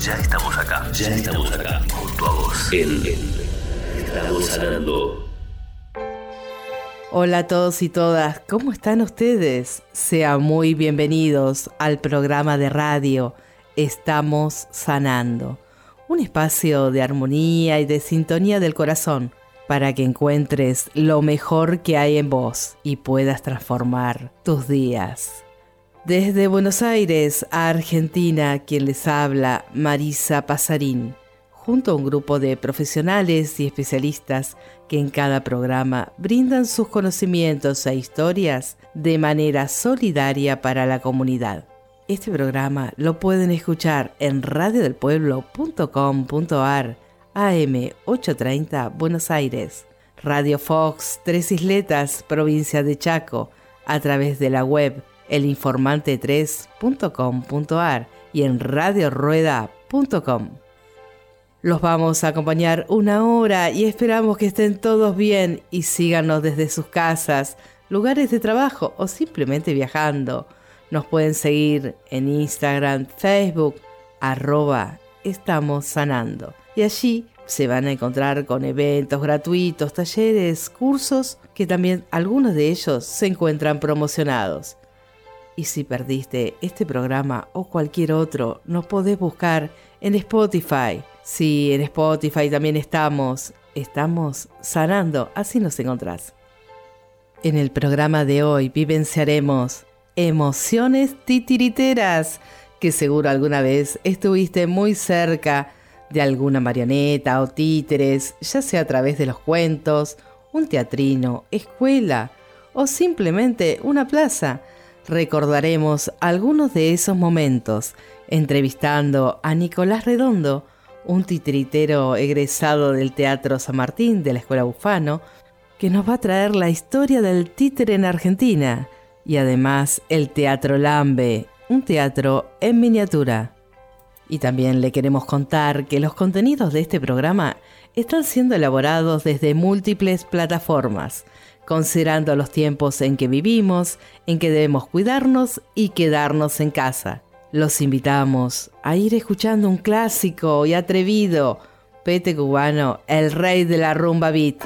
ya estamos acá. Ya estamos acá. Junto a vos. En, Estamos sanando. Hola a todos y todas, ¿cómo están ustedes? Sean muy bienvenidos al programa de radio Estamos Sanando, un espacio de armonía y de sintonía del corazón para que encuentres lo mejor que hay en vos y puedas transformar tus días. Desde Buenos Aires a Argentina, quien les habla, Marisa Pasarín, junto a un grupo de profesionales y especialistas que en cada programa brindan sus conocimientos e historias de manera solidaria para la comunidad. Este programa lo pueden escuchar en radiodelpueblo.com.ar, AM 830 Buenos Aires, Radio Fox Tres Isletas, provincia de Chaco, a través de la web elinformante3.com.ar y en radiorueda.com. Los vamos a acompañar una hora y esperamos que estén todos bien y síganos desde sus casas, lugares de trabajo o simplemente viajando. Nos pueden seguir en Instagram, Facebook, arroba estamos sanando. Y allí se van a encontrar con eventos gratuitos, talleres, cursos, que también algunos de ellos se encuentran promocionados. Y si perdiste este programa o cualquier otro, nos podés buscar en Spotify. Sí, en Spotify también estamos. Estamos sanando, así nos encontrás. En el programa de hoy vivenciaremos emociones titiriteras, que seguro alguna vez estuviste muy cerca de alguna marioneta o títeres, ya sea a través de los cuentos, un teatrino, escuela o simplemente una plaza recordaremos algunos de esos momentos entrevistando a Nicolás Redondo, un titritero egresado del Teatro San Martín de la Escuela Bufano, que nos va a traer la historia del títere en Argentina y además el Teatro Lambe, un teatro en miniatura. Y también le queremos contar que los contenidos de este programa están siendo elaborados desde múltiples plataformas, considerando los tiempos en que vivimos, en que debemos cuidarnos y quedarnos en casa. Los invitamos a ir escuchando un clásico y atrevido, Pete Cubano, el rey de la rumba beat.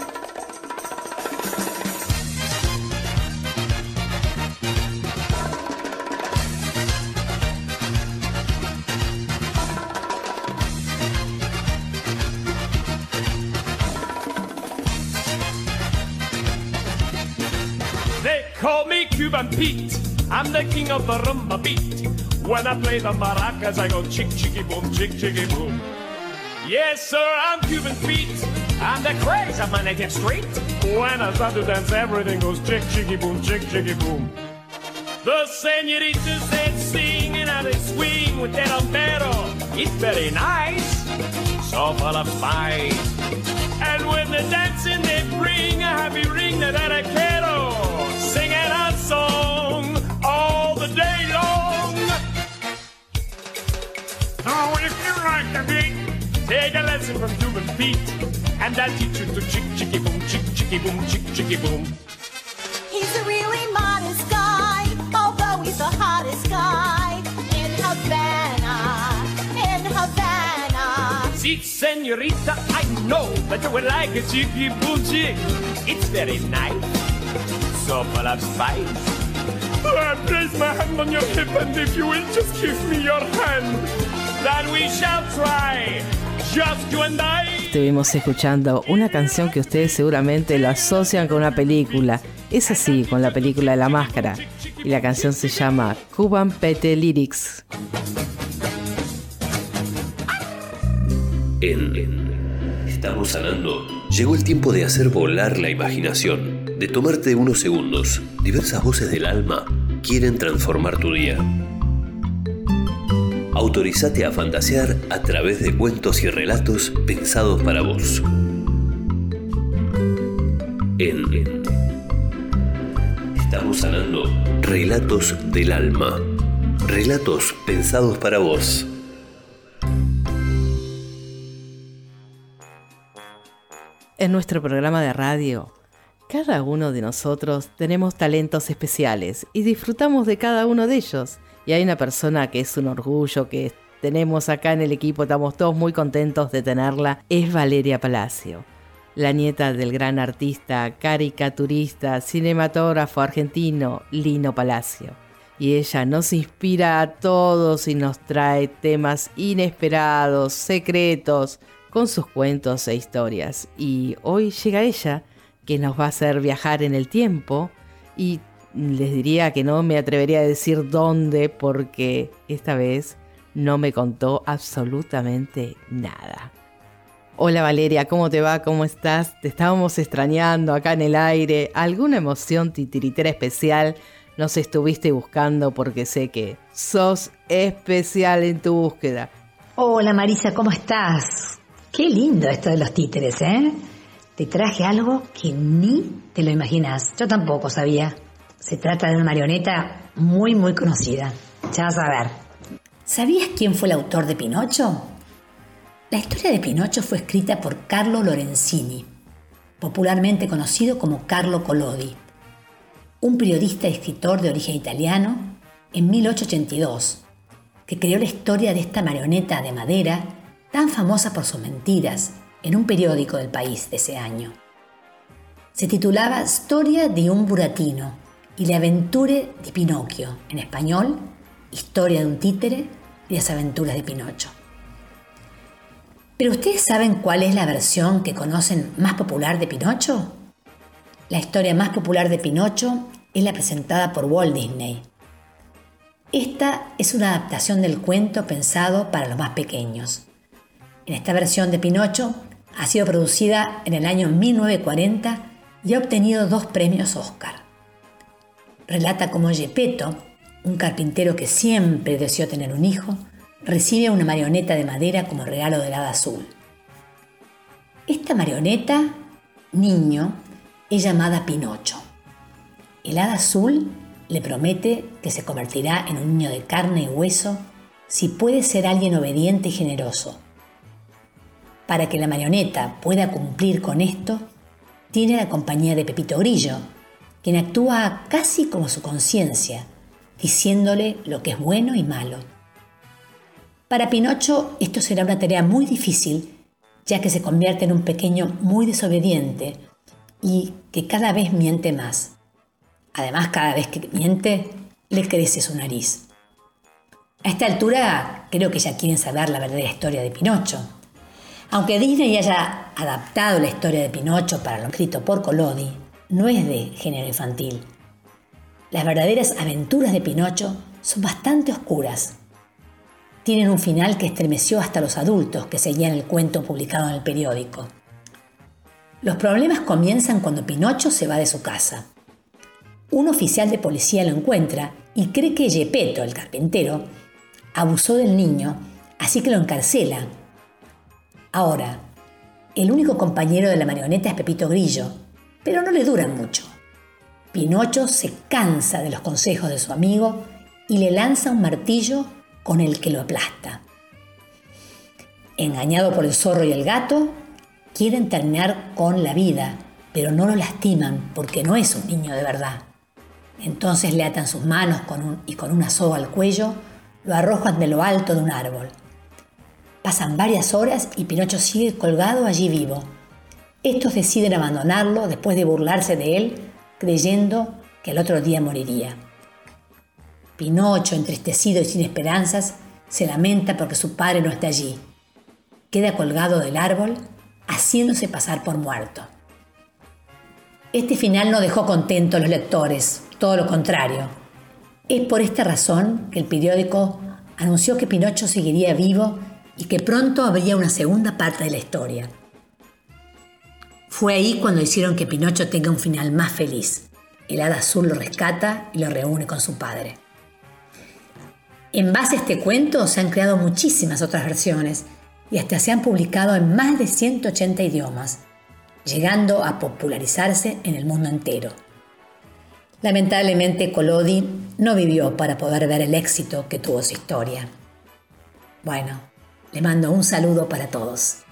I'm the king of the rumba beat. When I play the maracas, I go chick chicky boom, chick chicky boom. Yes, sir, I'm Cuban Pete. I'm the crazy of my native street. When I start to dance, everything goes chick chicky boom, chick chicky boom. The senoritas they sing and they swing with their umbrero. It's very nice, so full of spice. And when they're dancing, they bring a happy ring that I quiero. Oh, if you like the beat, take a lesson from human feet. And I'll teach you to chick chicky boom, chick chicky boom, chick chicky boom. He's a really modest guy, although he's the hottest guy in Havana, in Havana. See, senorita, I know that you would like a chicky boom chick. It's very nice, so full of spice. I place my hand on your hip, and if you will just give me your hand, then we shall try. Just you and I. Estuvimos escuchando una canción que ustedes seguramente lo asocian con una película. Es así, con la película de la máscara. Y la canción se llama Cuban Pete Lyrics. En Estamos sanando. Llegó el tiempo de hacer volar la imaginación, de tomarte unos segundos. Diversas voces del alma quieren transformar tu día. Autorizate a fantasear a través de cuentos y relatos pensados para vos. En Estamos sanando Relatos del Alma. Relatos pensados para vos. En nuestro programa de radio, cada uno de nosotros tenemos talentos especiales y disfrutamos de cada uno de ellos. Y hay una persona que es un orgullo, que tenemos acá en el equipo, estamos todos muy contentos de tenerla, es Valeria Palacio, la nieta del gran artista, caricaturista, cinematógrafo argentino Lino Palacio. Y ella nos inspira a todos y nos trae temas inesperados, secretos, con sus cuentos e historias. Y hoy llega ella, que nos va a hacer viajar en el tiempo y les diría que no me atrevería a decir dónde porque esta vez no me contó absolutamente nada. Hola Valeria, ¿cómo te va? ¿Cómo estás? Te estábamos extrañando acá en el aire. ¿Alguna emoción titiritera especial nos estuviste buscando? Porque sé que sos especial en tu búsqueda. Hola Marisa, ¿cómo estás? Qué lindo esto de los títeres, ¿eh? Te traje algo que ni te lo imaginas. Yo tampoco sabía. Se trata de una marioneta muy, muy conocida. Ya vas a ver. ¿Sabías quién fue el autor de Pinocho? La historia de Pinocho fue escrita por Carlo Lorenzini, popularmente conocido como Carlo Collodi, un periodista y escritor de origen italiano en 1882, que creó la historia de esta marioneta de madera tan famosa por sus mentiras en un periódico del país de ese año. Se titulaba Storia di un buratino y Le aventure di Pinocchio, en español, Historia de un títere y las aventuras de Pinocho. ¿Pero ustedes saben cuál es la versión que conocen más popular de Pinocho? La historia más popular de Pinocho es la presentada por Walt Disney. Esta es una adaptación del cuento pensado para los más pequeños. En esta versión de Pinocho ha sido producida en el año 1940 y ha obtenido dos premios Oscar. Relata cómo Gepetto, un carpintero que siempre deseó tener un hijo, recibe una marioneta de madera como regalo del hada azul. Esta marioneta, niño, es llamada Pinocho. El hada azul le promete que se convertirá en un niño de carne y hueso si puede ser alguien obediente y generoso para que la marioneta pueda cumplir con esto, tiene la compañía de Pepito Grillo, quien actúa casi como su conciencia, diciéndole lo que es bueno y malo. Para Pinocho esto será una tarea muy difícil, ya que se convierte en un pequeño muy desobediente y que cada vez miente más. Además, cada vez que miente, le crece su nariz. A esta altura creo que ya quieren saber la verdadera historia de Pinocho, aunque Disney haya adaptado la historia de Pinocho para lo escrito por Collodi, no es de género infantil. Las verdaderas aventuras de Pinocho son bastante oscuras. Tienen un final que estremeció hasta los adultos que seguían el cuento publicado en el periódico. Los problemas comienzan cuando Pinocho se va de su casa. Un oficial de policía lo encuentra y cree que Gepetto, el carpintero, abusó del niño, así que lo encarcela Ahora, el único compañero de la marioneta es Pepito Grillo, pero no le duran mucho. Pinocho se cansa de los consejos de su amigo y le lanza un martillo con el que lo aplasta. Engañado por el zorro y el gato, quieren terminar con la vida, pero no lo lastiman porque no es un niño de verdad. Entonces le atan sus manos y con una soga al cuello lo arrojan de lo alto de un árbol. Pasan varias horas y Pinocho sigue colgado allí vivo. Estos deciden abandonarlo después de burlarse de él, creyendo que el otro día moriría. Pinocho, entristecido y sin esperanzas, se lamenta porque su padre no está allí. Queda colgado del árbol, haciéndose pasar por muerto. Este final no dejó contento a los lectores, todo lo contrario. Es por esta razón que el periódico anunció que Pinocho seguiría vivo y que pronto habría una segunda parte de la historia. Fue ahí cuando hicieron que Pinocho tenga un final más feliz. El hada azul lo rescata y lo reúne con su padre. En base a este cuento se han creado muchísimas otras versiones y hasta se han publicado en más de 180 idiomas, llegando a popularizarse en el mundo entero. Lamentablemente Collodi no vivió para poder ver el éxito que tuvo su historia. Bueno, le mando un saludo para todos.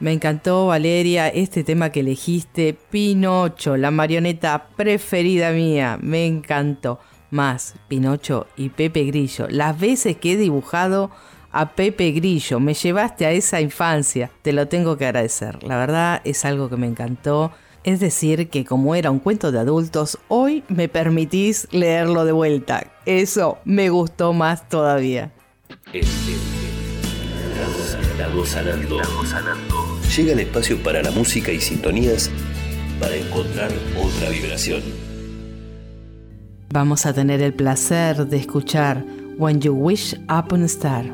Me encantó, Valeria, este tema que elegiste, Pinocho, la marioneta preferida mía. Me encantó. Más, Pinocho y Pepe Grillo. Las veces que he dibujado a Pepe Grillo, me llevaste a esa infancia. Te lo tengo que agradecer. La verdad es algo que me encantó. Es decir, que como era un cuento de adultos, hoy me permitís leerlo de vuelta. Eso me gustó más todavía. Llega el espacio para la música y sintonías para encontrar otra vibración. Vamos a tener el placer de escuchar When You Wish Upon a Star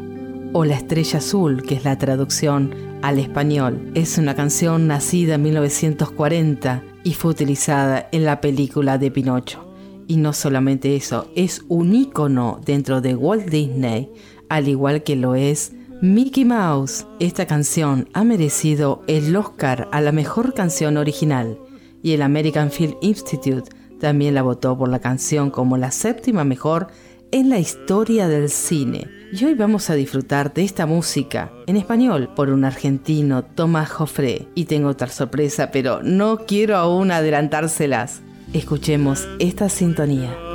o La Estrella Azul, que es la traducción al español. Es una canción nacida en 1940 y fue utilizada en la película de Pinocho. Y no solamente eso, es un ícono dentro de Walt Disney, al igual que lo es Mickey Mouse. Esta canción ha merecido el Oscar a la mejor canción original y el American Film Institute también la votó por la canción como la séptima mejor en la historia del cine. Y hoy vamos a disfrutar de esta música en español por un argentino, Tomás Joffre. Y tengo otra sorpresa, pero no quiero aún adelantárselas. Escuchemos esta sintonía.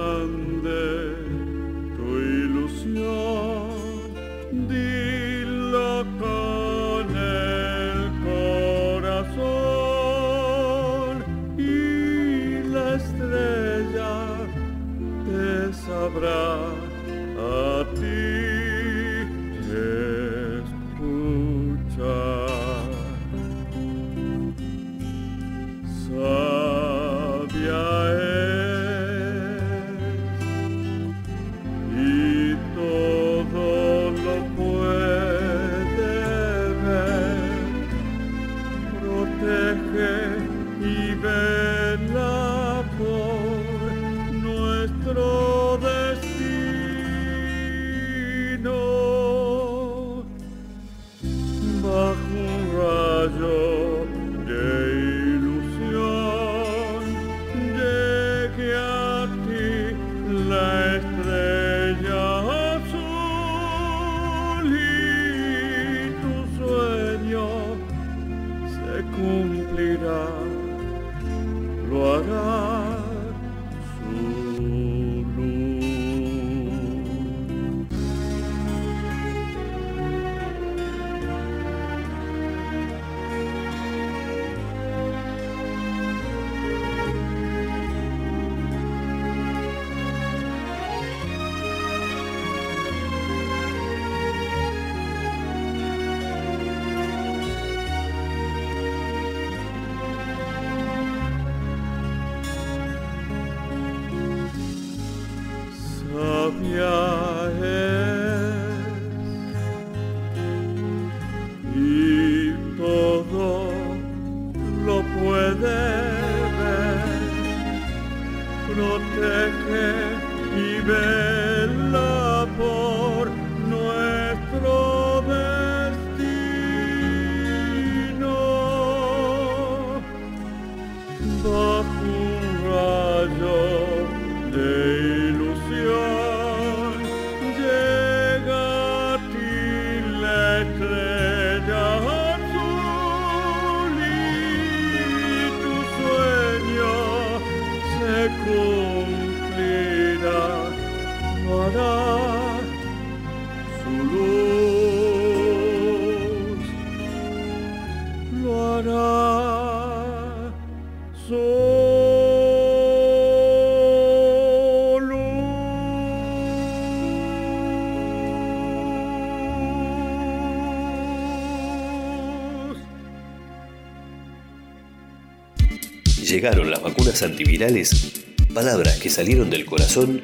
Llegaron las vacunas antivirales, palabras que salieron del corazón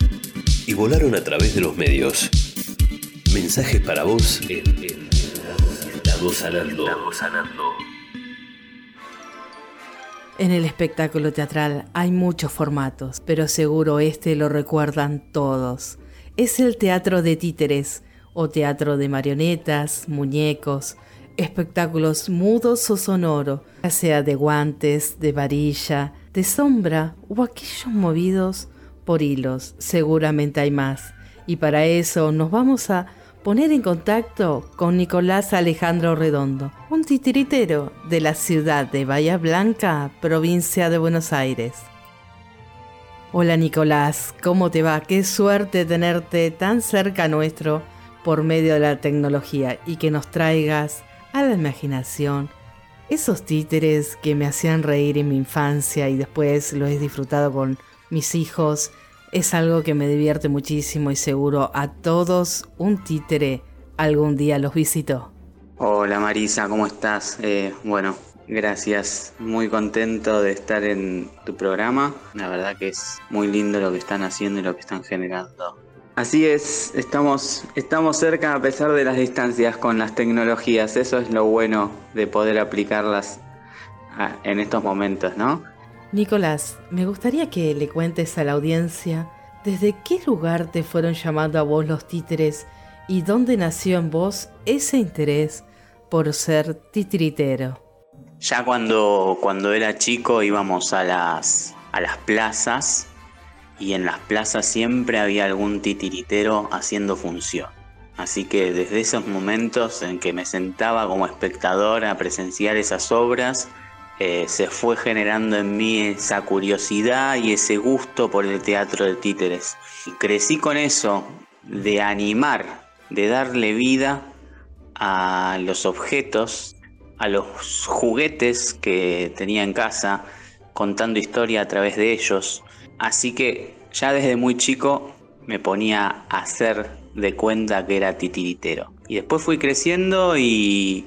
y volaron a través de los medios. Mensajes para vos en, en La Voz Sanando. La Voz Sanando. En el espectáculo teatral hay muchos formatos, pero seguro este lo recuerdan todos. es el teatro de títeres o teatro de marionetas, muñecos, espectáculos mudos o sonoros, ya sea de guantes, de varilla, de sombra o aquellos movidos por hilos. Seguramente hay más. Y para eso nos vamos a poner en contacto con Nicolás Alejandro Redondo, un titiritero de la ciudad de Bahía Blanca, provincia de Buenos Aires. Hola Nicolás, ¿cómo te va? Qué suerte tenerte tan cerca nuestro por medio de la tecnología y que nos traigas a la imaginación esos títeres que me hacían reír en mi infancia y después lo he disfrutado con mis hijos es algo que me divierte muchísimo y seguro a todos un títere algún día los visitó. Hola Marisa, ¿cómo estás? Eh, bueno, gracias. Muy contento de estar en tu programa. La verdad que es muy lindo lo que están haciendo y lo que están generando. Así es, estamos, estamos cerca a pesar de las distancias con las tecnologías. Eso es lo bueno de poder aplicarlas en estos momentos, ¿no? Nicolás, me gustaría que le cuentes a la audiencia desde qué lugar te fueron llamando a vos los títeres y dónde nació en vos ese interés por ser titiritero. Ya cuando, cuando era chico íbamos a las, a las plazas y en las plazas siempre había algún titiritero haciendo función. Así que desde esos momentos en que me sentaba como espectador a presenciar esas obras, eh, se fue generando en mí esa curiosidad y ese gusto por el teatro de títeres. crecí con eso, de animar, de darle vida a los objetos, a los juguetes que tenía en casa, contando historia a través de ellos. Así que ya desde muy chico me ponía a hacer de cuenta que era titiritero. Y después fui creciendo y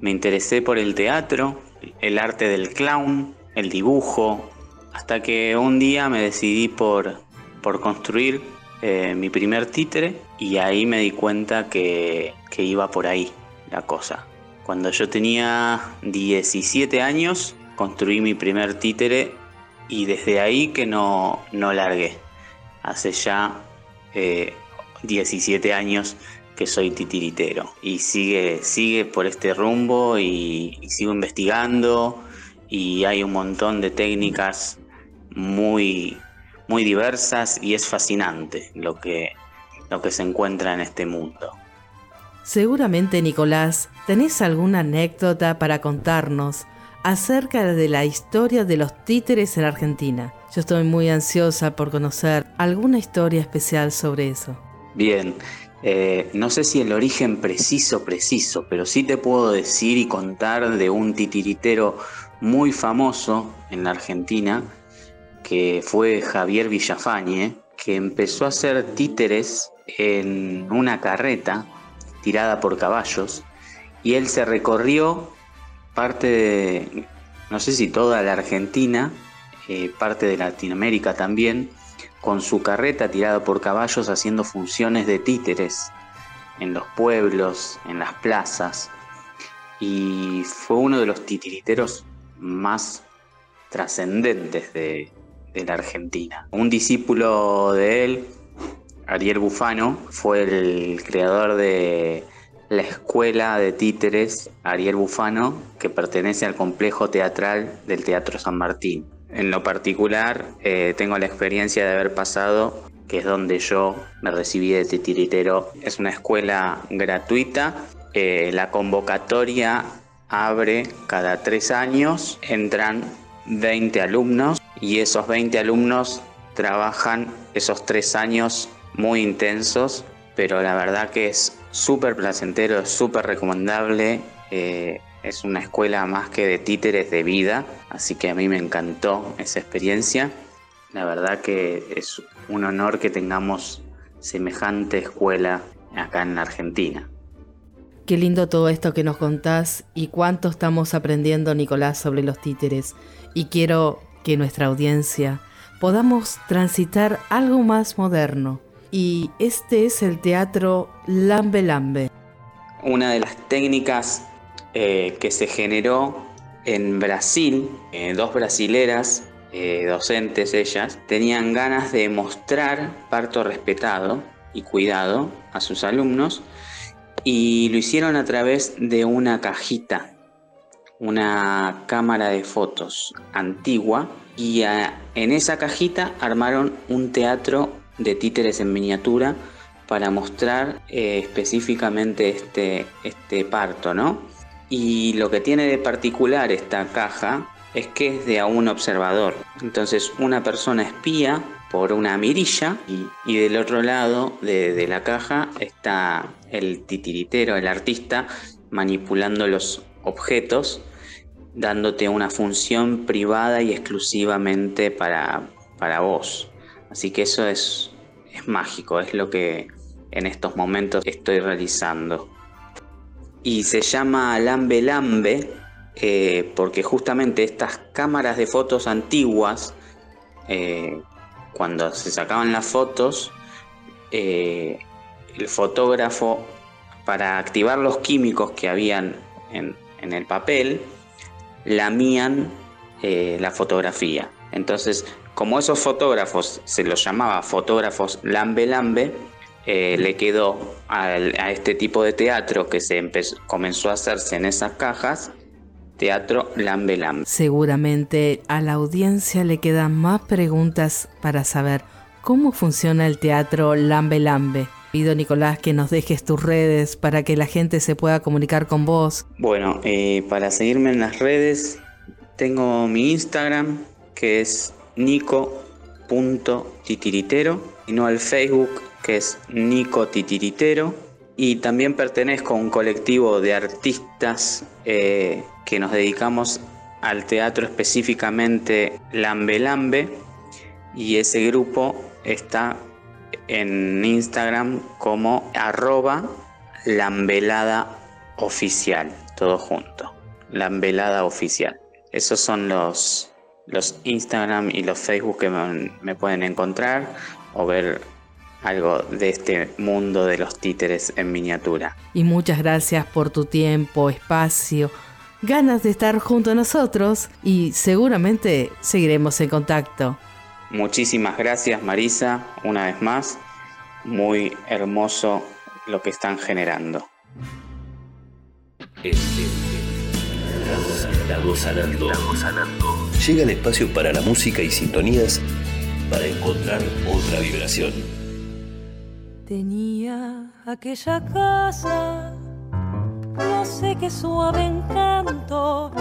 me interesé por el teatro, el arte del clown, el dibujo, hasta que un día me decidí por, por construir eh, mi primer títere y ahí me di cuenta que, que iba por ahí la cosa. Cuando yo tenía 17 años, construí mi primer títere y desde ahí que no, no largué. Hace ya 17 eh, años que soy titiritero y sigue, sigue por este rumbo y, sigo investigando y hay un montón de técnicas muy, muy diversas y es fascinante lo que, lo que se encuentra en este mundo. Seguramente, Nicolás, tenés alguna anécdota para contarnos acerca de la historia de los títeres en Argentina. Yo estoy muy ansiosa por conocer alguna historia especial sobre eso. Bien, eh, no sé si el origen preciso, preciso, pero sí te puedo decir y contar de un titiritero muy famoso en la Argentina, que fue Javier Villafañe, que empezó a hacer títeres en una carreta tirada por caballos, y él se recorrió parte de, no sé si toda la Argentina, eh, parte de Latinoamérica también, con su carreta tirada por caballos haciendo funciones de títeres en los pueblos, en las plazas, y fue uno de los titiriteros más trascendentes de, la Argentina. Un discípulo de él, Ariel Bufano, fue el creador de la escuela de títeres Ariel Bufano, que pertenece al complejo teatral del Teatro San Martín. En lo particular, eh, tengo la experiencia de haber pasado, que es donde yo me recibí de titiritero. Es una escuela gratuita. Eh, la convocatoria abre cada tres años. Entran 20 alumnos y esos 20 alumnos trabajan esos tres años muy intensos, pero la verdad que es súper placentero, súper recomendable. Eh, es una escuela más que de títeres de vida, así que a mí me encantó esa experiencia. La verdad que es un honor que tengamos semejante escuela acá en la Argentina. Qué lindo todo esto que nos contás y cuánto estamos aprendiendo, Nicolás, sobre los títeres. Y quiero que nuestra audiencia podamos transitar algo más moderno. Y este es el teatro Lambe Lambe. Una de las técnicas eh, que se generó en Brasil, eh, dos brasileras, eh, docentes ellas, tenían ganas de mostrar parto respetado y cuidado a sus alumnos y lo hicieron a través de una cajita, una cámara de fotos antigua y en esa cajita armaron un teatro de títeres en miniatura para mostrar eh, específicamente este, este parto, ¿no? Y lo que tiene de particular esta caja es que es de a un observador. Entonces una persona espía por una mirilla y, del otro lado de, la caja está el titiritero, el artista, manipulando los objetos, dándote una función privada y exclusivamente para, para vos. Así que eso es, es mágico, es lo que en estos momentos estoy realizando. Y se llama Lambe Lambe eh, porque justamente estas cámaras de fotos antiguas eh, cuando se sacaban las fotos, eh, el fotógrafo, para activar los químicos que habían en, el papel, lamían la fotografía. Entonces, como esos fotógrafos se los llamaba fotógrafos lambe lambe, eh, le quedó a, este tipo de teatro que se comenzó a hacerse en esas cajas Teatro Lambe Lambe. Seguramente a la audiencia le quedan más preguntas para saber cómo funciona el Teatro Lambe Lambe. Pido Nicolás que nos dejes tus redes para que la gente se pueda comunicar con vos. Bueno, eh, para seguirme en las redes tengo mi Instagram que es nico.titiritero y no al Facebook que es Nico Titiritero y también pertenezco a un colectivo de artistas eh, que nos dedicamos al teatro específicamente Lambe Lambe. Y ese grupo está en Instagram como arroba lambelada oficial, todo junto, lambelada oficial. Esos son los, los Instagram y los Facebook que me pueden encontrar o ver algo de este mundo de los títeres en miniatura. Y muchas gracias por tu tiempo, espacio, ganas de estar junto a nosotros y seguramente seguiremos en contacto. Muchísimas gracias Marisa, una vez más. Muy hermoso lo que están generando. Llega el espacio para la música y sintonías para encontrar otra vibración. Tenía aquella casa, no sé qué suave encanto,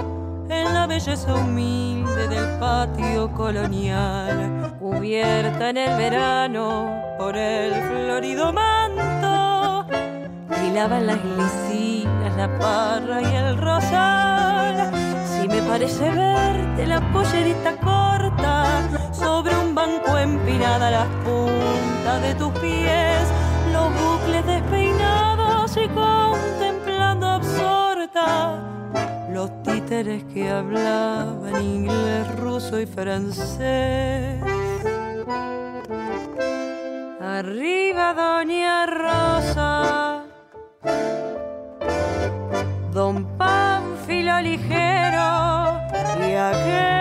en la belleza humilde del patio colonial, cubierta en el verano por el florido manto, brillaban las glicinas, la parra y el rosal. Me parece verte la pollerita corta sobre un banco empinada las puntas de tus pies. Los bucles despeinados y contemplando absorta los títeres que hablaban inglés, ruso y francés. Arriba Doña Rosa, Don Pánfilo ligero aquel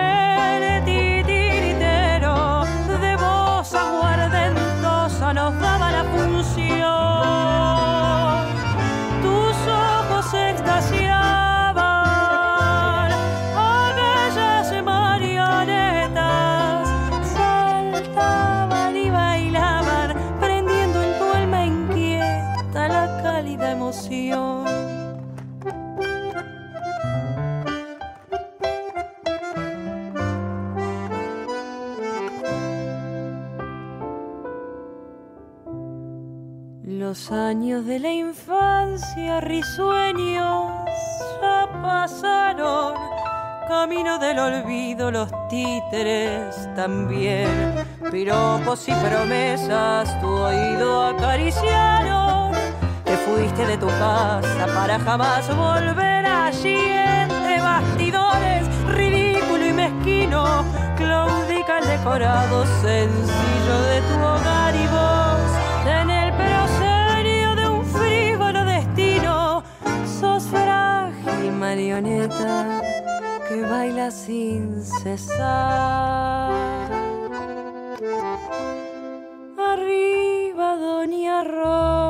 Los años de la infancia risueños ya pasaron, camino del olvido los títeres también, piropos y promesas tu oído acariciaron, te fuiste de tu casa para jamás volver allí. Entre bastidores, ridículo y mezquino, claudica el decorado sencillo de tu hogar marioneta que baila sin cesar. Arriba, doña rosa.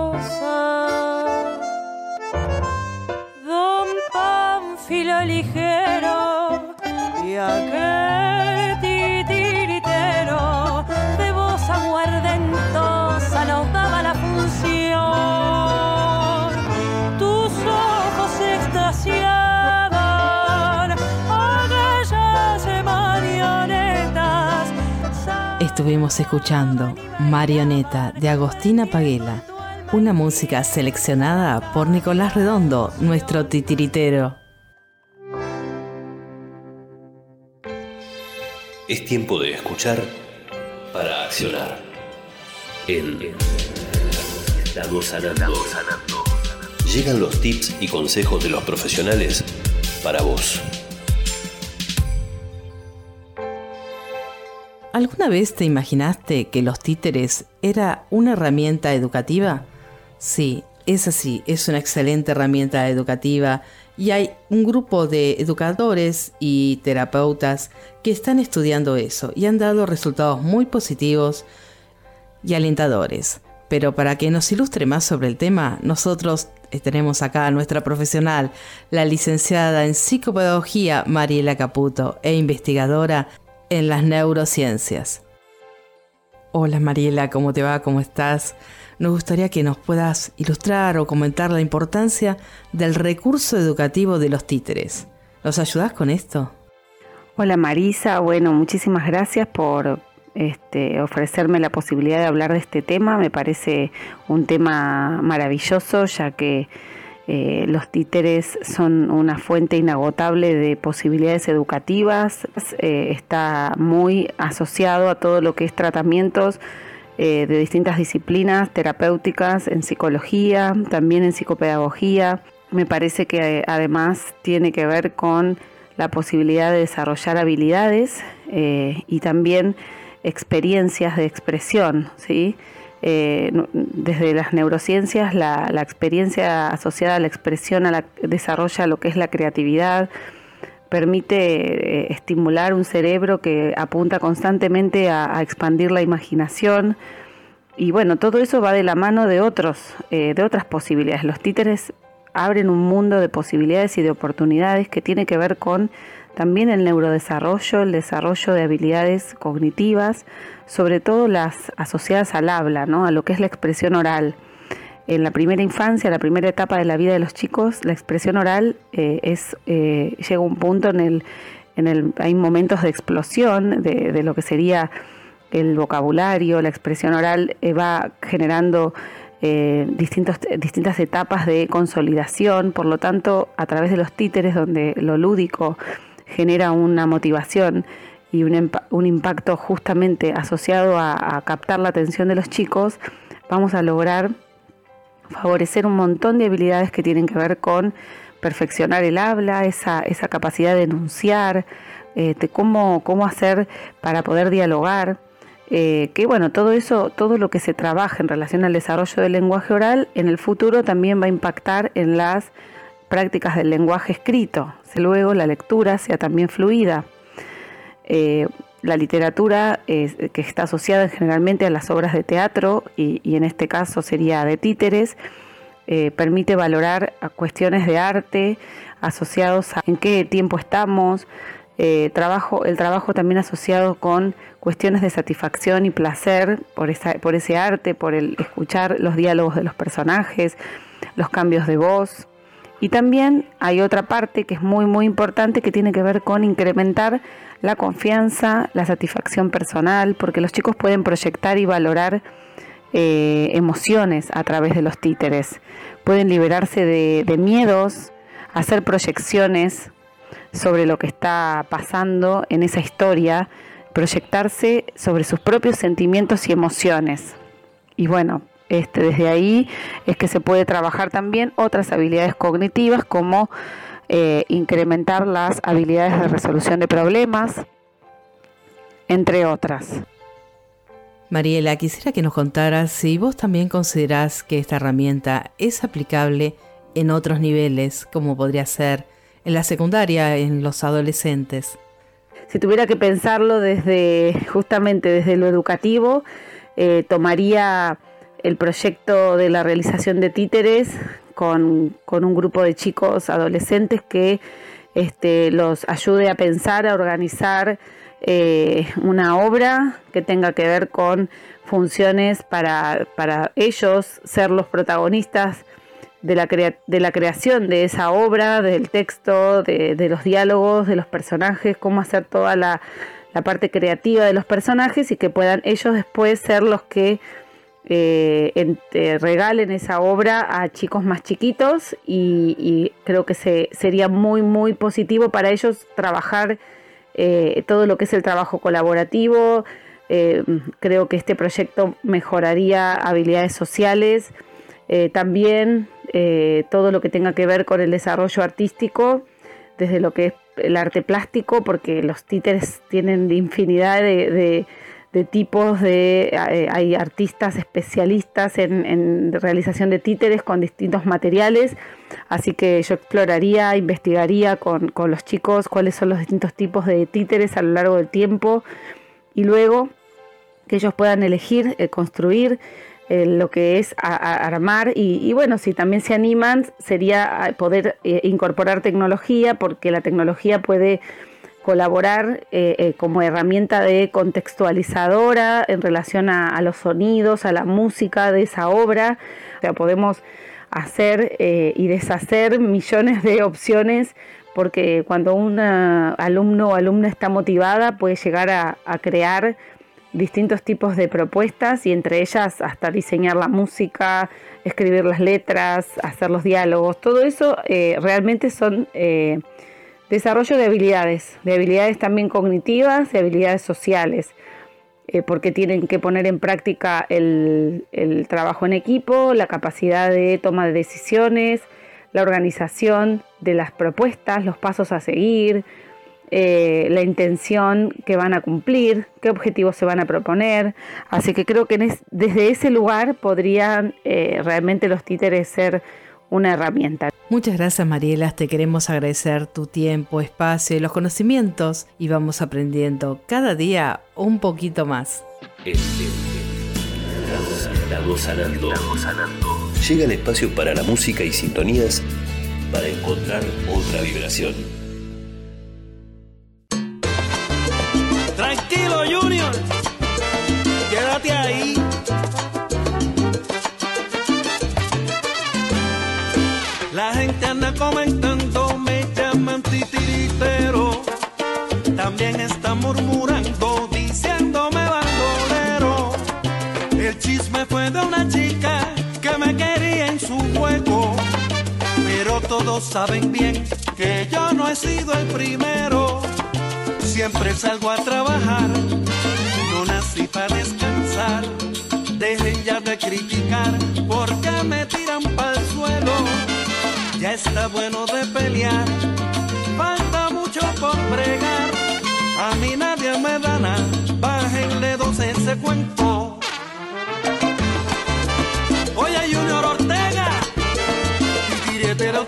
Escuchando Marioneta de Agostina Paguela, una música seleccionada por Nicolás Redondo, nuestro titiritero. Es tiempo de escuchar para accionar. En Estamos sanando. Llegan los tips y consejos de los profesionales para vos. ¿Alguna vez te imaginaste que los títeres era una herramienta educativa? Sí, es así, es una excelente herramienta educativa y hay un grupo de educadores y terapeutas que están estudiando eso y han dado resultados muy positivos y alentadores. Pero para que nos ilustre más sobre el tema, nosotros tenemos acá a nuestra profesional, la licenciada en psicopedagogía Mariela Caputo e investigadora en las neurociencias. Hola Mariela, ¿cómo te va? ¿Cómo estás? Nos gustaría que nos puedas ilustrar o comentar la importancia del recurso educativo de los títeres. ¿Nos ayudas con esto? Hola Marisa, bueno, muchísimas gracias por este, ofrecerme la posibilidad de hablar de este tema. Me parece un tema maravilloso ya que eh, los títeres son una fuente inagotable de posibilidades educativas. Eh, está muy asociado a todo lo que es tratamientos eh, de distintas disciplinas terapéuticas en psicología, también en psicopedagogía. Me parece que además tiene que ver con la posibilidad de desarrollar habilidades y también experiencias de expresión, ¿sí? Eh, desde las neurociencias la, experiencia asociada a la expresión a la, desarrolla lo que es la creatividad, permite eh, estimular un cerebro que apunta constantemente a, expandir la imaginación y bueno, todo eso va de la mano de otros, eh, de otras posibilidades. Los títeres abren un mundo de posibilidades y de oportunidades que tiene que ver con también el neurodesarrollo, el desarrollo de habilidades cognitivas, sobre todo las asociadas al habla, ¿no? a lo que es la expresión oral. En la primera infancia, la primera etapa de la vida de los chicos, la expresión oral eh, es, eh, llega a un punto en el, en el, hay momentos de explosión de, de lo que sería el vocabulario, la expresión oral eh, va generando distintos, distintas etapas de consolidación, por lo tanto, a través de los títeres, donde lo lúdico genera una motivación y un, un impacto justamente asociado a, captar la atención de los chicos, vamos a lograr favorecer un montón de habilidades que tienen que ver con perfeccionar el habla, esa, esa capacidad de enunciar, eh, cómo, cómo hacer para poder dialogar. Eh, que bueno, todo eso, todo lo que se trabaja en relación al desarrollo del lenguaje oral, en el futuro también va a impactar en las prácticas del lenguaje escrito, luego la lectura sea también fluida. Eh, la literatura que está asociada generalmente a las obras de teatro y, en este caso sería de títeres, eh, permite valorar cuestiones de arte asociados a en qué tiempo estamos, eh, trabajo, el trabajo también asociado con cuestiones de satisfacción y placer por, esa, por ese arte, por el escuchar los diálogos de los personajes, los cambios de voz, y también hay otra parte que es muy muy importante que tiene que ver con incrementar la confianza, la satisfacción personal, porque los chicos pueden proyectar y valorar eh, emociones a través de los títeres. Pueden liberarse de, de miedos, hacer proyecciones sobre lo que está pasando en esa historia, proyectarse sobre sus propios sentimientos y emociones. Y bueno, este, desde ahí es que se puede trabajar también otras habilidades cognitivas como eh, incrementar las habilidades de resolución de problemas, entre otras. Mariela, quisiera que nos contaras si vos también considerás que esta herramienta es aplicable en otros niveles, como podría ser en la secundaria, en los adolescentes. Si tuviera que pensarlo desde justamente desde lo educativo, eh, tomaría el proyecto de la realización de títeres con, un grupo de chicos adolescentes que este, los ayude a pensar, a organizar eh, una obra que tenga que ver con funciones para, ellos ser los protagonistas de la, de la, creación de esa obra, del texto, de, los diálogos, de los personajes, cómo hacer toda la, parte creativa de los personajes y que puedan ellos después ser los que eh, regalen esa obra a chicos más chiquitos y, creo que se, sería muy muy positivo para ellos trabajar eh, todo lo que es el trabajo colaborativo. Eh, creo que este proyecto mejoraría habilidades sociales, eh, también todo lo que tenga que ver con el desarrollo artístico, desde lo que es el arte plástico, porque los títeres tienen infinidad de tipos de... Eh, hay artistas especialistas en, realización de títeres con distintos materiales, así que yo exploraría, investigaría con, los chicos cuáles son los distintos tipos de títeres a lo largo del tiempo y luego que ellos puedan elegir, eh, construir eh, lo que es armar y, bueno, si también se animan sería poder incorporar tecnología porque la tecnología puede colaborar eh, eh, como herramienta de contextualizadora en relación a, los sonidos, a la música de esa obra. O sea, podemos hacer eh, y deshacer millones de opciones porque cuando un alumno o alumna está motivada puede llegar a, crear distintos tipos de propuestas y entre ellas hasta diseñar la música, escribir las letras, hacer los diálogos, todo eso realmente son Desarrollo de habilidades, de habilidades también cognitivas, de habilidades sociales, eh, porque tienen que poner en práctica el, trabajo en equipo, la capacidad de toma de decisiones, la organización de las propuestas, los pasos a seguir, eh, la intención que van a cumplir, qué objetivos se van a proponer. Así que creo que desde ese lugar podrían eh, realmente los títeres ser una herramienta. Muchas gracias Mariela, te queremos agradecer tu tiempo, espacio y los conocimientos y vamos aprendiendo cada día un poquito más. Sanando. Llega el espacio para la música y sintonías para encontrar otra vibración. Tranquilo Junior, quédate ahí La gente anda comentando, me llaman titiritero. También está murmurando, diciéndome bandolero. El chisme fue de una chica que me quería en su juego. Pero todos saben bien que yo no he sido el primero. Siempre salgo a trabajar, no nací para descansar. Dejen ya de criticar porque me tiran para el suelo ya está bueno de pelear, falta mucho por bregar. A mí nadie me da nada, bájenle dos ese cuento. Oye, Junior Ortega, titiritero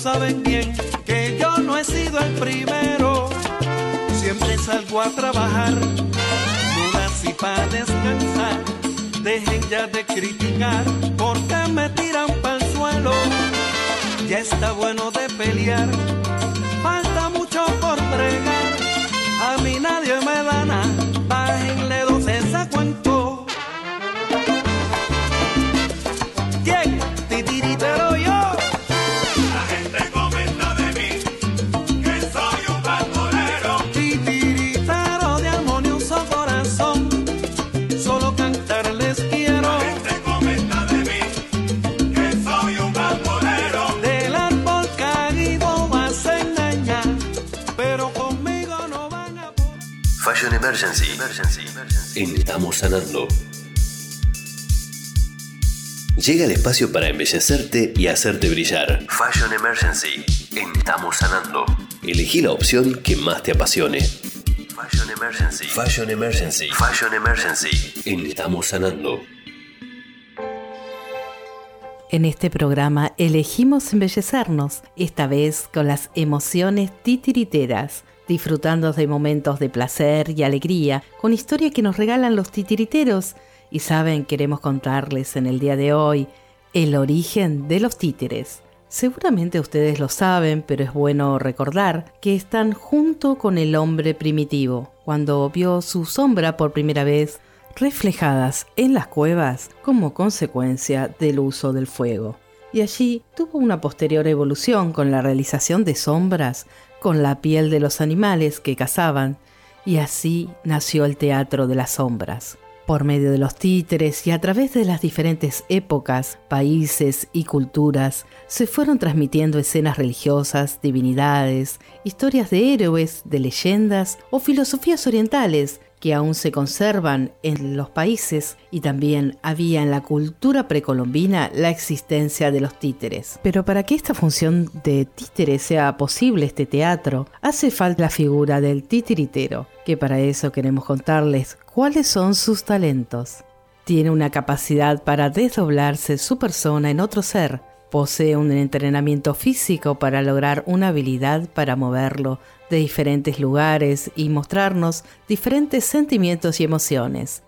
saben bien que yo no he sido el primero. Siempre salgo a trabajar, no nací para descansar. Dejen ya de criticar porque me tiran pa'l suelo. Ya está bueno de pelear, Emergency. Estamos sanando. Llega el espacio para embellecerte y hacerte brillar. Fashion Emergency. Estamos sanando. Elegí la opción que más te apasione. Fashion Emergency. Fashion Emergency. Fashion Emergency. En Estamos Sanando. En este programa elegimos embellecernos, esta vez con las emociones titiriteras, disfrutando de momentos de placer y alegría, con historias que nos regalan los titiriteros. Y saben, queremos contarles en el día de hoy el origen de los títeres. Seguramente ustedes lo saben, pero es bueno recordar que están junto con el hombre primitivo, cuando vio su sombra por primera vez reflejadas en las cuevas como consecuencia del uso del fuego. Y allí tuvo una posterior evolución con la realización de sombras con la piel de los animales que cazaban, y así nació el teatro de las sombras. Por medio de los títeres y a través de las diferentes épocas, países y culturas, se fueron transmitiendo escenas religiosas, divinidades, historias de héroes, de leyendas o filosofías orientales que aún se conservan en los países y también había en la cultura precolombina la existencia de los títeres. Pero para que esta función de títere sea posible este teatro, hace falta la figura del titiritero, que para eso queremos contarles cuáles son sus talentos. Tiene una capacidad para desdoblarse su persona en otro ser, Posee un entrenamiento físico para lograr una habilidad para moverlo de diferentes lugares y mostrarnos diferentes sentimientos y emociones.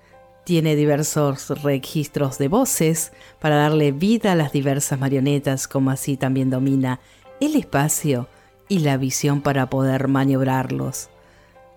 Tiene diversos registros de voces para darle vida a las diversas marionetas, como así también domina el espacio y la visión para poder maniobrarlos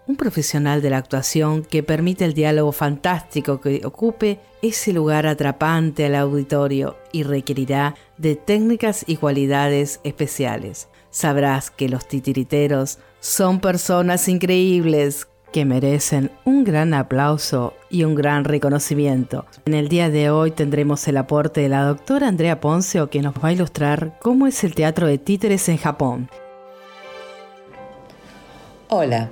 un profesional de la actuación que permite el diálogo fantástico que ocupe ese lugar atrapante al auditorio y requerirá de técnicas y cualidades especiales. Sabrás que los titiriteros son personas increíbles que merecen un gran aplauso y un gran reconocimiento. En el día de hoy tendremos el aporte de la doctora Andrea Poncio que nos va a ilustrar cómo es el teatro de títeres en Japón. Hola,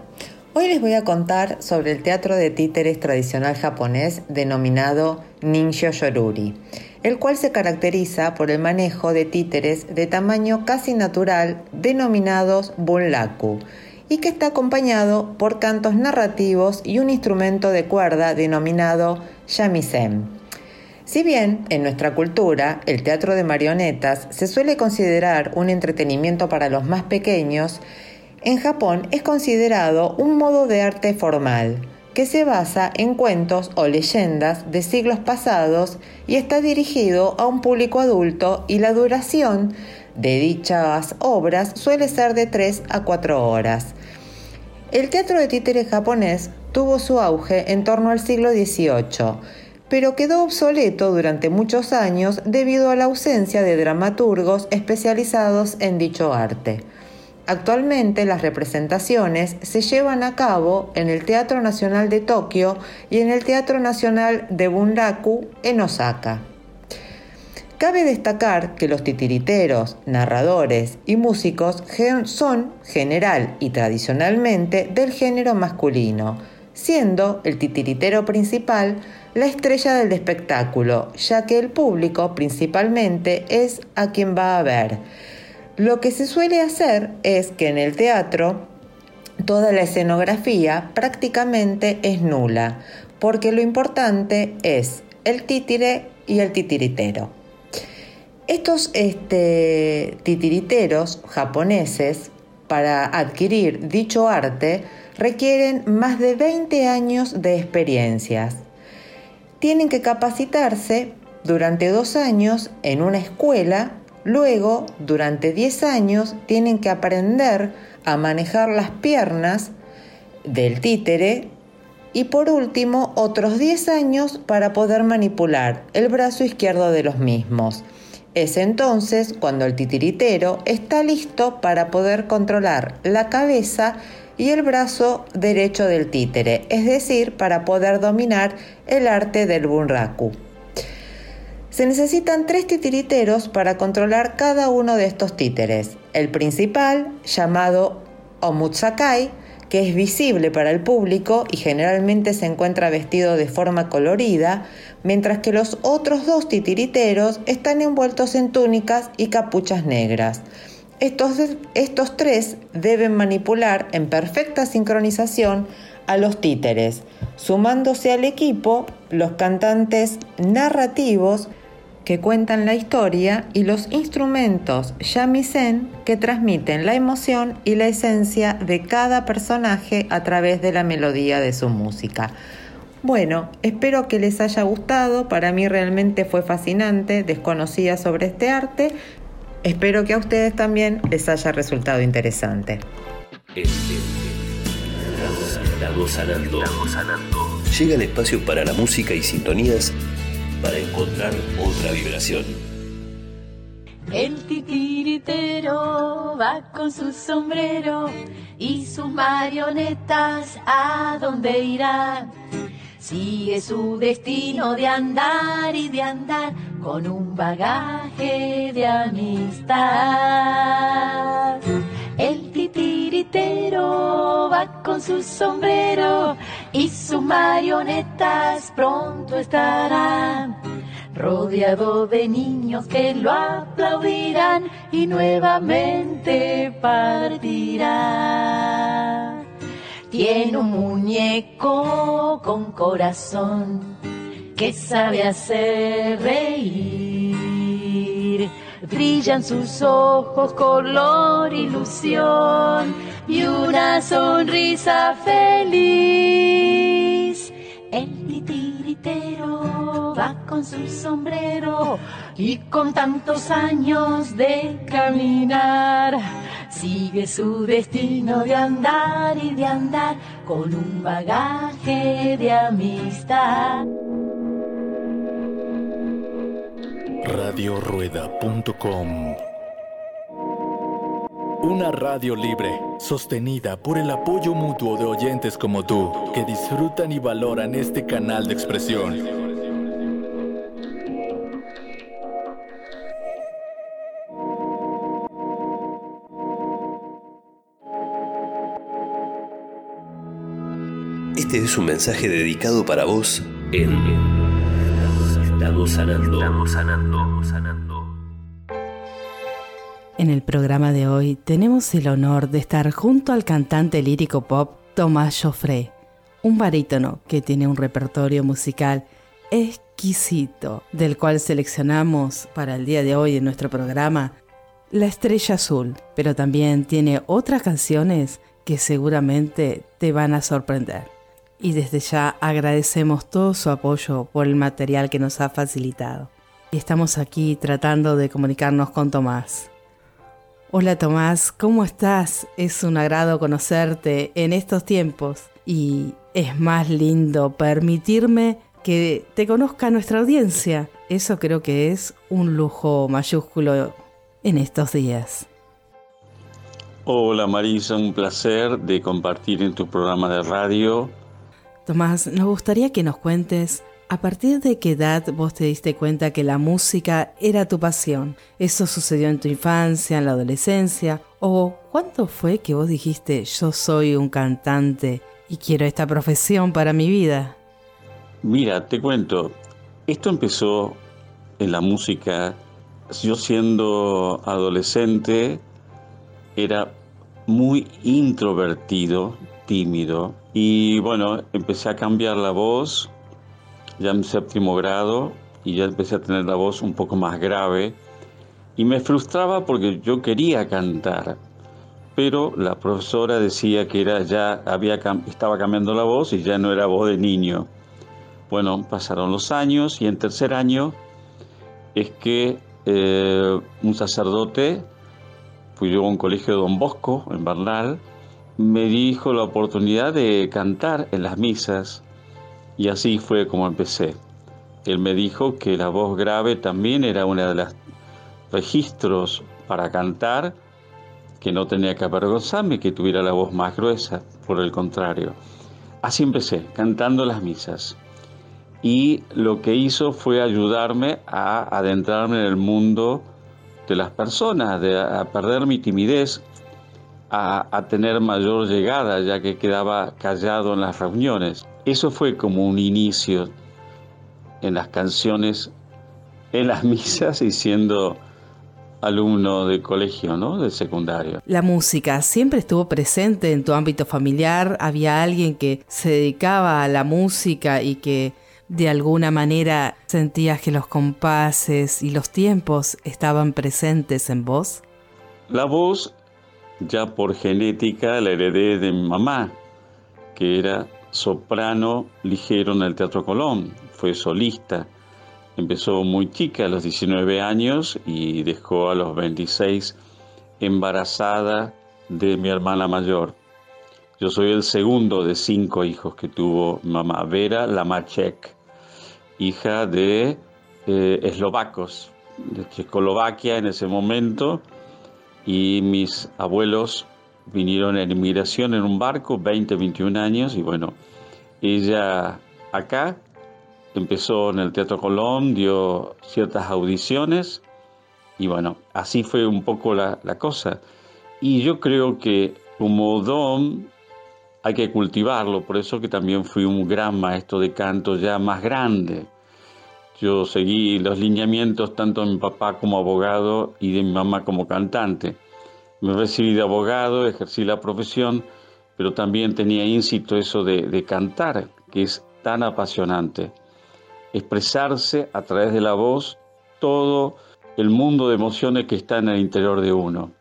Hoy les voy a contar sobre el teatro de títeres tradicional japonés denominado Ninjo Yoruri, el cual se caracteriza por el manejo de títeres de tamaño casi natural denominados bunraku y que está acompañado por cantos narrativos y un instrumento de cuerda denominado shamisen. Si bien en nuestra cultura el teatro de marionetas se suele considerar un entretenimiento para los más pequeños, en Japón es considerado un modo de arte formal que se basa en cuentos o leyendas de siglos pasados y está dirigido a un público adulto y la duración de dichas obras suele ser de 3 a 4 horas. El teatro de títere japonés tuvo su auge en torno al siglo XVIII, pero quedó obsoleto durante muchos años debido a la ausencia de dramaturgos especializados en dicho arte. Actualmente las representaciones se llevan a cabo en el Teatro Nacional de Tokio y en el Teatro Nacional de Bunraku en Osaka. Cabe destacar que los titiriteros, narradores y músicos son general y tradicionalmente del género masculino, siendo el titiritero principal la estrella del espectáculo, ya que el público principalmente es a quien va a ver lo que se suele hacer es que en el teatro toda la escenografía prácticamente es nula, porque lo importante es el títire y el titiritero. Estos este, titiriteros japoneses, para adquirir dicho arte, requieren más de 20 años de experiencias. Tienen que capacitarse durante dos años en una escuela Luego, durante 10 años, tienen que aprender a manejar las piernas del títere y por último otros 10 años para poder manipular el brazo izquierdo de los mismos. Es entonces cuando el titiritero está listo para poder controlar la cabeza y el brazo derecho del títere, es decir, para poder dominar el arte del bunraku. Se necesitan tres titiriteros para controlar cada uno de estos títeres. El principal, llamado Omutsakai, que es visible para el público y generalmente se encuentra vestido de forma colorida, mientras que los otros dos titiriteros están envueltos en túnicas y capuchas negras. Estos, estos tres deben manipular en perfecta sincronización a los títeres, sumándose al equipo los cantantes narrativos que cuentan la historia y los instrumentos shamisen que transmiten la emoción y la esencia de cada personaje a través de la melodía de su música. Bueno, espero que les haya gustado, para mí realmente fue fascinante, desconocida sobre este arte, espero que a ustedes también les haya resultado interesante. Llega el espacio para la música y sintonías para encontrar otra vibración. El titiritero va con su sombrero y sus marionetas a dónde irán. Sigue su destino de andar y de andar con un bagaje de amistad. El titiritero va con su sombrero y sus marionetas pronto estarán. Rodeado de niños que lo aplaudirán y nuevamente partirá. Tiene un muñeco con corazón que sabe hacer reír. Brillan sus ojos color ilusión y una sonrisa feliz. Con su sombrero y con tantos años de caminar sigue su destino de andar y de andar con un bagaje de amistad. radiorueda.com Una radio libre, sostenida por el apoyo mutuo de oyentes como tú, que disfrutan y valoran este canal de expresión. Este es un mensaje dedicado para vos en Estamos sanando, estamos sanando. En el programa de hoy tenemos el honor de estar junto al cantante lírico pop Tomás Joffre, un barítono que tiene un repertorio musical exquisito, del cual seleccionamos para el día de hoy en nuestro programa La Estrella Azul, pero también tiene otras canciones que seguramente te van a sorprender. Y desde ya agradecemos todo su apoyo por el material que nos ha facilitado. Y estamos aquí tratando de comunicarnos con Tomás. Hola Tomás, ¿cómo estás? Es un agrado conocerte en estos tiempos y es más lindo permitirme que te conozca nuestra audiencia. Eso creo que es un lujo mayúsculo en estos días. Hola Marisa, un placer de compartir en tu programa de radio. Tomás, nos gustaría que nos cuentes a partir de qué edad vos te diste cuenta que la música era tu pasión. ¿Eso sucedió en tu infancia, en la adolescencia? ¿O cuándo fue que vos dijiste yo soy un cantante y quiero esta profesión para mi vida? Mira, te cuento, esto empezó en la música. Yo siendo adolescente era muy introvertido, tímido, y bueno, empecé a cambiar la voz ya en séptimo grado y ya empecé a tener la voz un poco más grave y me frustraba porque yo quería cantar, pero la profesora decía que era ya había estaba cambiando la voz y ya no era voz de niño. Bueno, pasaron los años y en tercer año es que eh, un sacerdote, fui yo a un colegio de Don Bosco en Bernal, me dijo la oportunidad de cantar en las misas y así fue como empecé. Él me dijo que la voz grave también era uno de los registros para cantar, que no tenía que avergonzarme que tuviera la voz más gruesa, por el contrario. Así empecé, cantando las misas. Y lo que hizo fue ayudarme a adentrarme en el mundo de las personas, de, a perder mi timidez, a, tener mayor llegada, ya que quedaba callado en las reuniones. Eso fue como un inicio en las canciones, en las misas y siendo alumno de colegio, ¿no? De secundario. La música siempre estuvo presente en tu ámbito familiar. Había alguien que se dedicaba a la música y que de alguna manera sentías que los compases y los tiempos estaban presentes en vos. La voz, ya por genética, la heredé de mi mamá, que era soprano ligero en el Teatro Colón. Fue solista. Empezó muy chica, a los 19 años, y dejó a los 26 embarazada de mi hermana mayor. Yo soy el segundo de cinco hijos que tuvo mamá, Vera Lamachek, hija de eh, eslovacos, de Checoslovaquia en ese momento, y mis abuelos vinieron en inmigración en un barco, 20, 21 años, y bueno, ella acá empezó en el Teatro Colón, dio ciertas audiciones, y bueno, así fue un poco la, la cosa. Y yo creo que como don hay que cultivarlo, por eso que también fui un gran maestro de canto ya más grande. Yo seguí los lineamientos tanto de mi papá como abogado y de mi mamá como cantante. Me recibí de abogado, ejercí la profesión, pero también tenía íncito eso de, de cantar, que es tan apasionante. Expresarse a través de la voz todo el mundo de emociones que está en el interior de uno.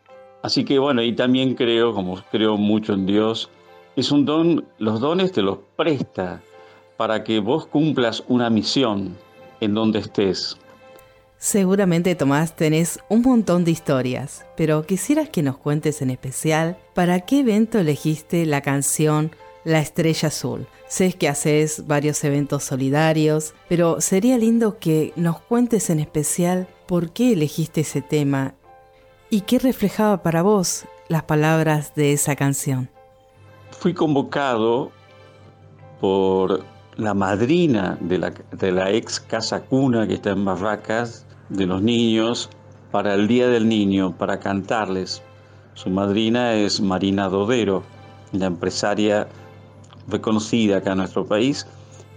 Así que bueno, y también creo, como creo mucho en Dios, es un don, los dones te los presta para que vos cumplas una misión en donde estés. Seguramente Tomás tenés un montón de historias, pero quisieras que nos cuentes en especial para qué evento elegiste la canción La Estrella Azul. Sé que haces varios eventos solidarios, pero sería lindo que nos cuentes en especial por qué elegiste ese tema y qué reflejaba para vos las palabras de esa canción fui convocado por la madrina de la, de la ex casa cuna que está en Barracas, de los niños, para el Día del Niño, para cantarles. Su madrina es Marina Dodero, la empresaria reconocida acá en nuestro país,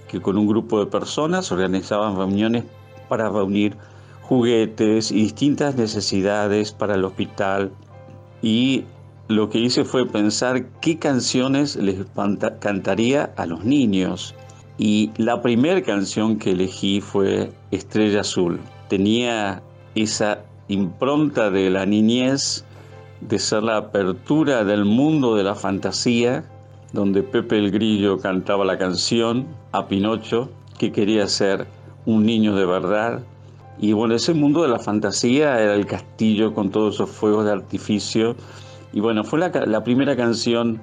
que con un grupo de personas organizaban reuniones para reunir juguetes y distintas necesidades para el hospital y lo que hice fue pensar qué canciones les cantaría a los niños. Y la primera canción que elegí fue Estrella Azul. Tenía esa impronta de la niñez, de ser la apertura del mundo de la fantasía, donde Pepe el Grillo cantaba la canción a Pinocho, que quería ser un niño de verdad. Y bueno, ese mundo de la fantasía era el castillo con todos esos fuegos de artificio y bueno, fue la, primera canción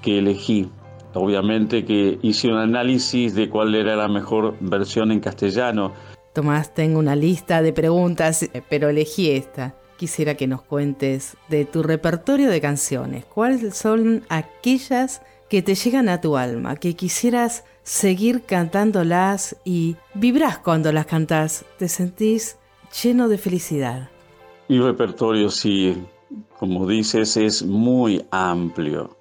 que elegí. Obviamente que hice un análisis de cuál era la mejor versión en castellano. Tomás, tengo una lista de preguntas, eh, pero elegí esta. Quisiera que nos cuentes de tu repertorio de canciones. ¿Cuáles son aquellas que te llegan a tu alma, que quisieras seguir cantándolas y vibrás cuando las cantas? ¿Te sentís lleno de felicidad? Mi repertorio sí como dices, es muy amplio.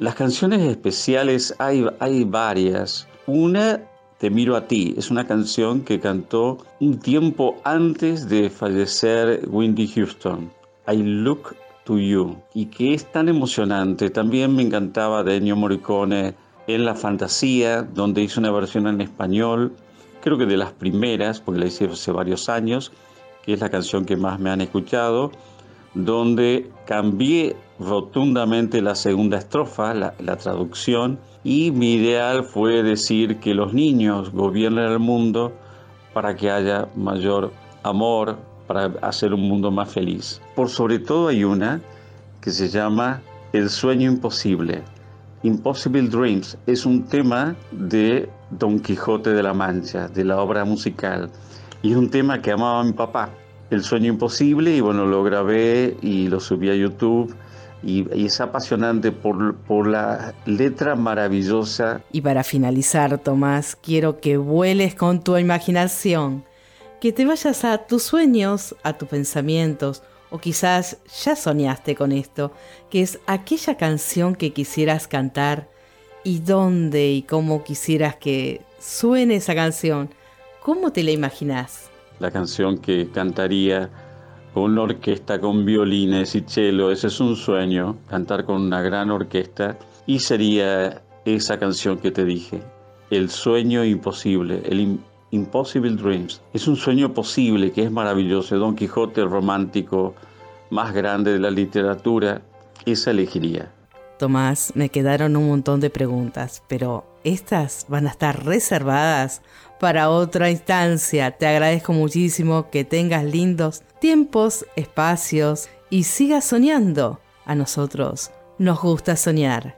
Las canciones especiales hay, hay varias. Una, Te miro a ti, es una canción que cantó un tiempo antes de fallecer Wendy Houston. I Look to You. Y que es tan emocionante. También me encantaba de Ennio Morricone en La Fantasía, donde hizo una versión en español, creo que de las primeras, porque la hice hace varios años, que es la canción que más me han escuchado donde cambié rotundamente la segunda estrofa, la, traducción, y mi ideal fue decir que los niños gobiernen el mundo para que haya mayor amor, para hacer un mundo más feliz. Por sobre todo hay una que se llama El sueño imposible. Impossible Dreams es un tema de Don Quijote de la Mancha, de la obra musical, y es un tema que amaba mi papá. El sueño imposible y bueno, lo grabé y lo subí a YouTube. Y, es apasionante por, por, la letra maravillosa. Y para finalizar, Tomás, quiero que vueles con tu imaginación, que te vayas a tus sueños, a tus pensamientos, o quizás ya soñaste con esto, que es aquella canción que quisieras cantar y dónde y cómo quisieras que suene esa canción. ¿Cómo te la imaginas? la canción que cantaría con una orquesta, con violines y cello. Ese es un sueño, cantar con una gran orquesta. Y sería esa canción que te dije, El sueño imposible, el Impossible Dreams. Es un sueño posible que es maravilloso. Don Quijote, el romántico más grande de la literatura, esa elegiría. Tomás, me quedaron un montón de preguntas, pero estas van a estar reservadas para otra instancia. Te agradezco muchísimo que tengas lindos tiempos, espacios y sigas soñando. A nosotros nos gusta soñar.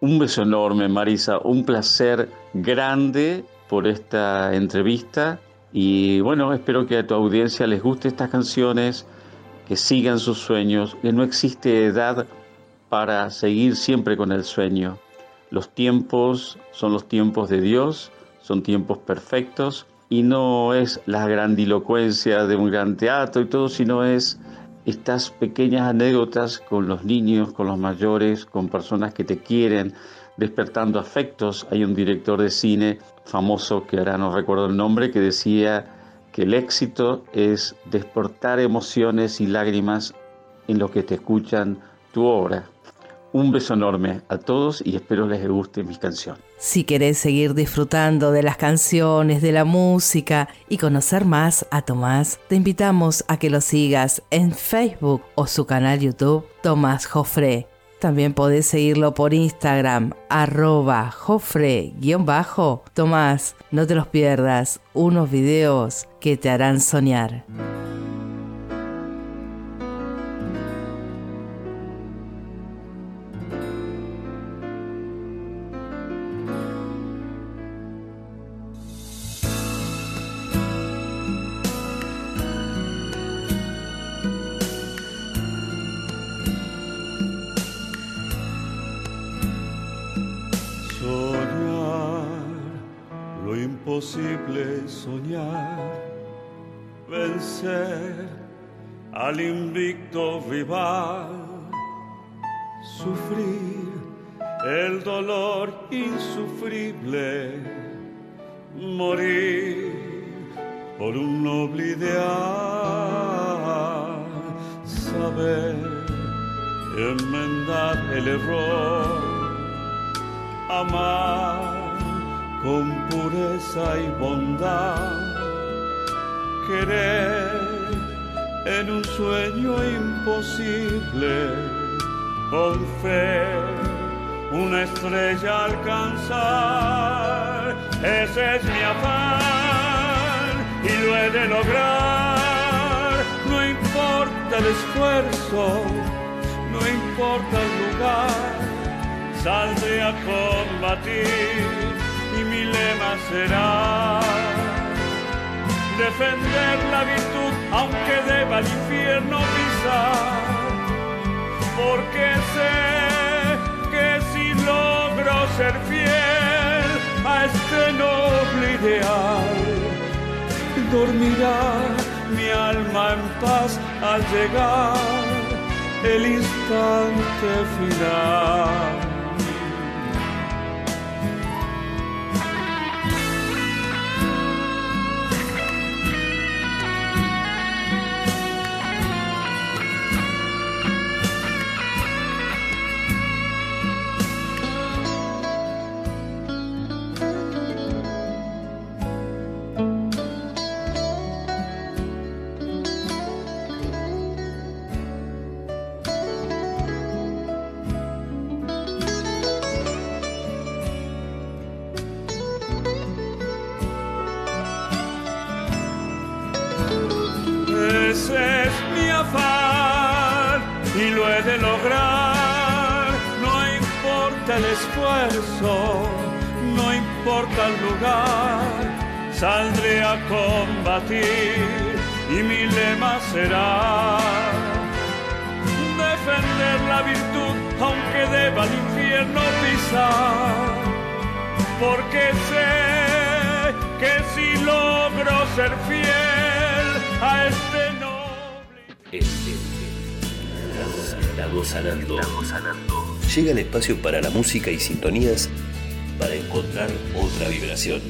Un beso enorme, Marisa. Un placer grande por esta entrevista. Y bueno, espero que a tu audiencia les guste estas canciones, que sigan sus sueños, que no existe edad para seguir siempre con el sueño. Los tiempos son los tiempos de Dios, son tiempos perfectos y no es la grandilocuencia de un gran teatro y todo, sino es estas pequeñas anécdotas con los niños, con los mayores, con personas que te quieren, despertando afectos. Hay un director de cine famoso, que ahora no recuerdo el nombre, que decía que el éxito es despertar emociones y lágrimas en los que te escuchan tu obra. Un beso enorme a todos y espero les guste mi canción. Si querés seguir disfrutando de las canciones, de la música y conocer más a Tomás, te invitamos a que lo sigas en Facebook o su canal YouTube Tomás Jofre. También podés seguirlo por Instagram, arroba jofre-bajo. Tomás, no te los pierdas, unos videos que te harán soñar. Soñar, vencer al invicto rival, sufrir el dolor insufrible, morir por un noble ideal, saber enmendar el error, amar con pureza y bondad, querer en un sueño imposible, con fe una estrella alcanzar, ese es mi afán y lo he de lograr, no importa el esfuerzo, no importa el lugar, saldré a combatir y mi lema será defender la virtud aunque deba el infierno pisar, porque sé que si logro ser fiel a este noble ideal, dormirá mi alma en paz al llegar el instante final. Porque sé que si logro ser fiel a este noble... Estamos sanando. Estamos sanando llega el espacio para la música y sintonías para encontrar otra vibración.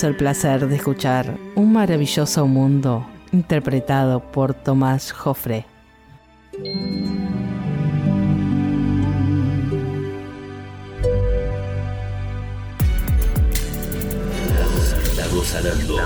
Tuvimos el placer de escuchar Un maravilloso mundo interpretado por Tomás Joffre. Estamos sanando.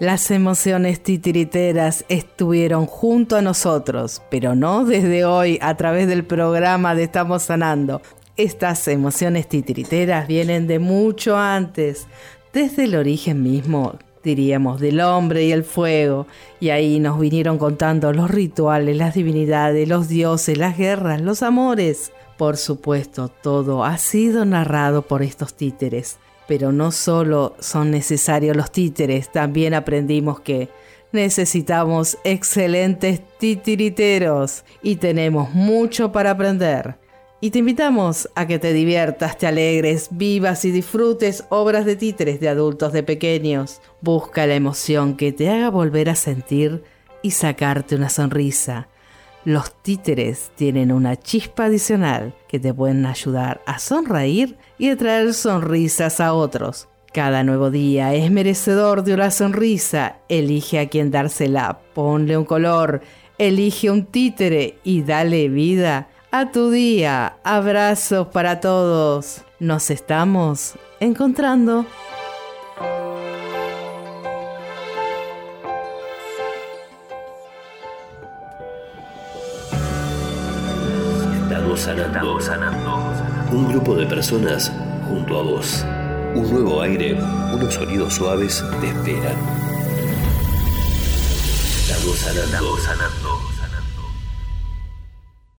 Las emociones titiriteras estuvieron junto a nosotros, pero no desde hoy a través del programa de Estamos Sanando. Estas emociones titiriteras vienen de mucho antes, desde el origen mismo, diríamos, del hombre y el fuego. Y ahí nos vinieron contando los rituales, las divinidades, los dioses, las guerras, los amores. Por supuesto, todo ha sido narrado por estos títeres. Pero no solo son necesarios los títeres, también aprendimos que necesitamos excelentes titiriteros y tenemos mucho para aprender. Y te invitamos a que te diviertas, te alegres, vivas y disfrutes obras de títeres de adultos de pequeños. Busca la emoción que te haga volver a sentir y sacarte una sonrisa. Los títeres tienen una chispa adicional que te pueden ayudar a sonreír y a traer sonrisas a otros. Cada nuevo día es merecedor de una sonrisa. Elige a quien dársela, ponle un color, elige un títere y dale vida a tu día. Abrazos para todos. Nos estamos encontrando. Estamos sanando. sanando. Un grupo de personas junto a vos. Un nuevo aire, unos sonidos suaves te esperan. Estamos sanando. sanando.